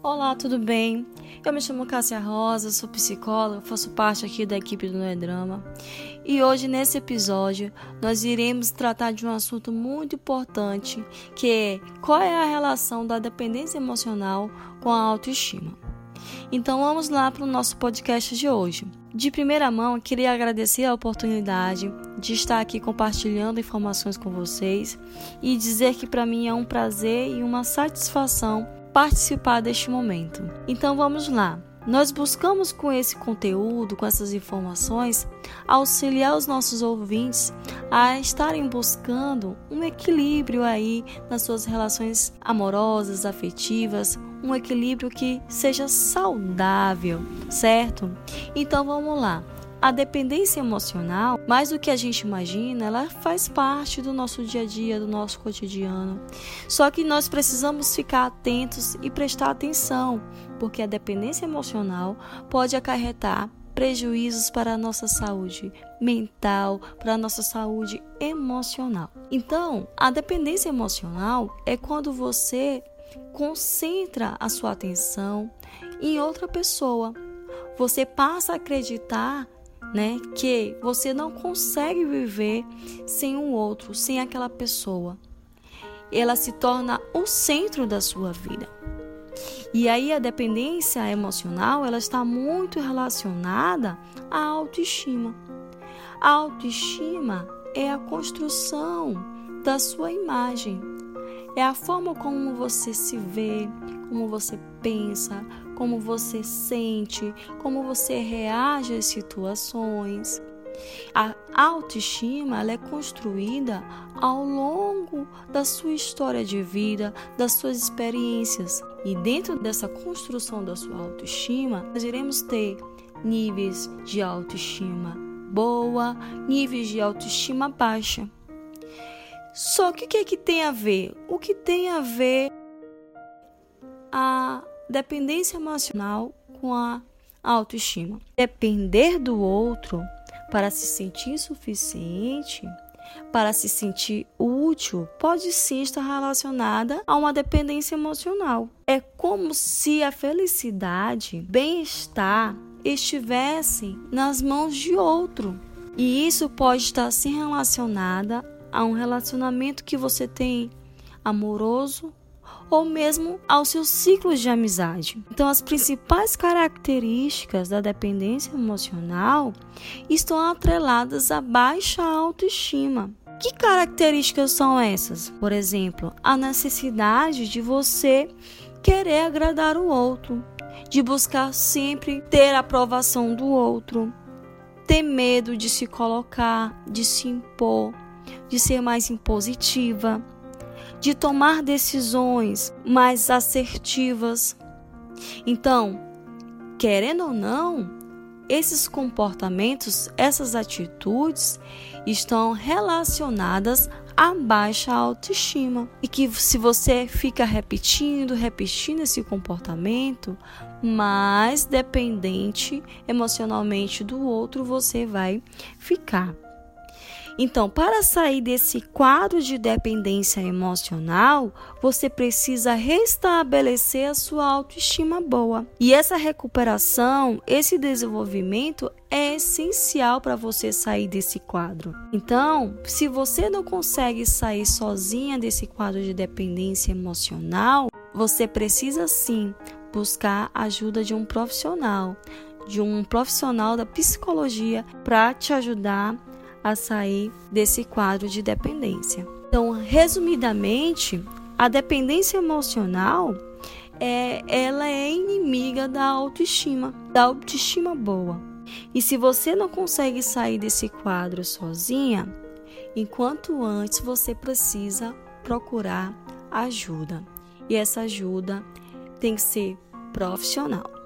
Olá, tudo bem? Eu me chamo Cássia Rosa, sou psicóloga, faço parte aqui da equipe do Noedrama. E hoje, nesse episódio, nós iremos tratar de um assunto muito importante, que é qual é a relação da dependência emocional com a autoestima. Então vamos lá para o nosso podcast de hoje. De primeira mão, queria agradecer a oportunidade de estar aqui compartilhando informações com vocês e dizer que para mim é um prazer e uma satisfação participar deste momento. Então vamos lá. Nós buscamos com esse conteúdo, com essas informações, auxiliar os nossos ouvintes a estarem buscando um equilíbrio aí nas suas relações amorosas, afetivas, um equilíbrio que seja saudável, certo? Então vamos lá. A dependência emocional, mais do que a gente imagina, ela faz parte do nosso dia a dia, do nosso cotidiano. Só que nós precisamos ficar atentos e prestar atenção, porque a dependência emocional pode acarretar prejuízos para a nossa saúde mental, para a nossa saúde emocional. Então, a dependência emocional é quando você concentra a sua atenção em outra pessoa. Você passa a acreditar né? Que você não consegue viver sem um outro, sem aquela pessoa. Ela se torna o centro da sua vida. E aí a dependência emocional, ela está muito relacionada à autoestima. A autoestima é a construção da sua imagem. É a forma como você se vê, como você pensa, como você sente, como você reage às situações. A autoestima é construída ao longo da sua história de vida, das suas experiências. E dentro dessa construção da sua autoestima, nós iremos ter níveis de autoestima boa, níveis de autoestima baixa. Só que o que, é que tem a ver? O que tem a ver a dependência emocional com a autoestima. Depender do outro para se sentir suficiente, para se sentir útil, pode sim estar relacionada a uma dependência emocional. É como se a felicidade, bem-estar estivesse nas mãos de outro. E isso pode estar sim relacionada a um relacionamento que você tem amoroso ou mesmo aos seus ciclos de amizade. Então, as principais características da dependência emocional estão atreladas à baixa autoestima. Que características são essas? Por exemplo, a necessidade de você querer agradar o outro, de buscar sempre ter a aprovação do outro, ter medo de se colocar, de se impor, de ser mais impositiva de tomar decisões mais assertivas. Então, querendo ou não, esses comportamentos, essas atitudes estão relacionadas à baixa autoestima. E que se você fica repetindo, repetindo esse comportamento, mais dependente emocionalmente do outro você vai ficar. Então, para sair desse quadro de dependência emocional, você precisa restabelecer a sua autoestima boa. E essa recuperação, esse desenvolvimento é essencial para você sair desse quadro. Então, se você não consegue sair sozinha desse quadro de dependência emocional, você precisa sim buscar a ajuda de um profissional, de um profissional da psicologia para te ajudar a sair desse quadro de dependência. Então, resumidamente, a dependência emocional é, ela é inimiga da autoestima, da autoestima boa. E se você não consegue sair desse quadro sozinha, enquanto antes você precisa procurar ajuda. E essa ajuda tem que ser profissional.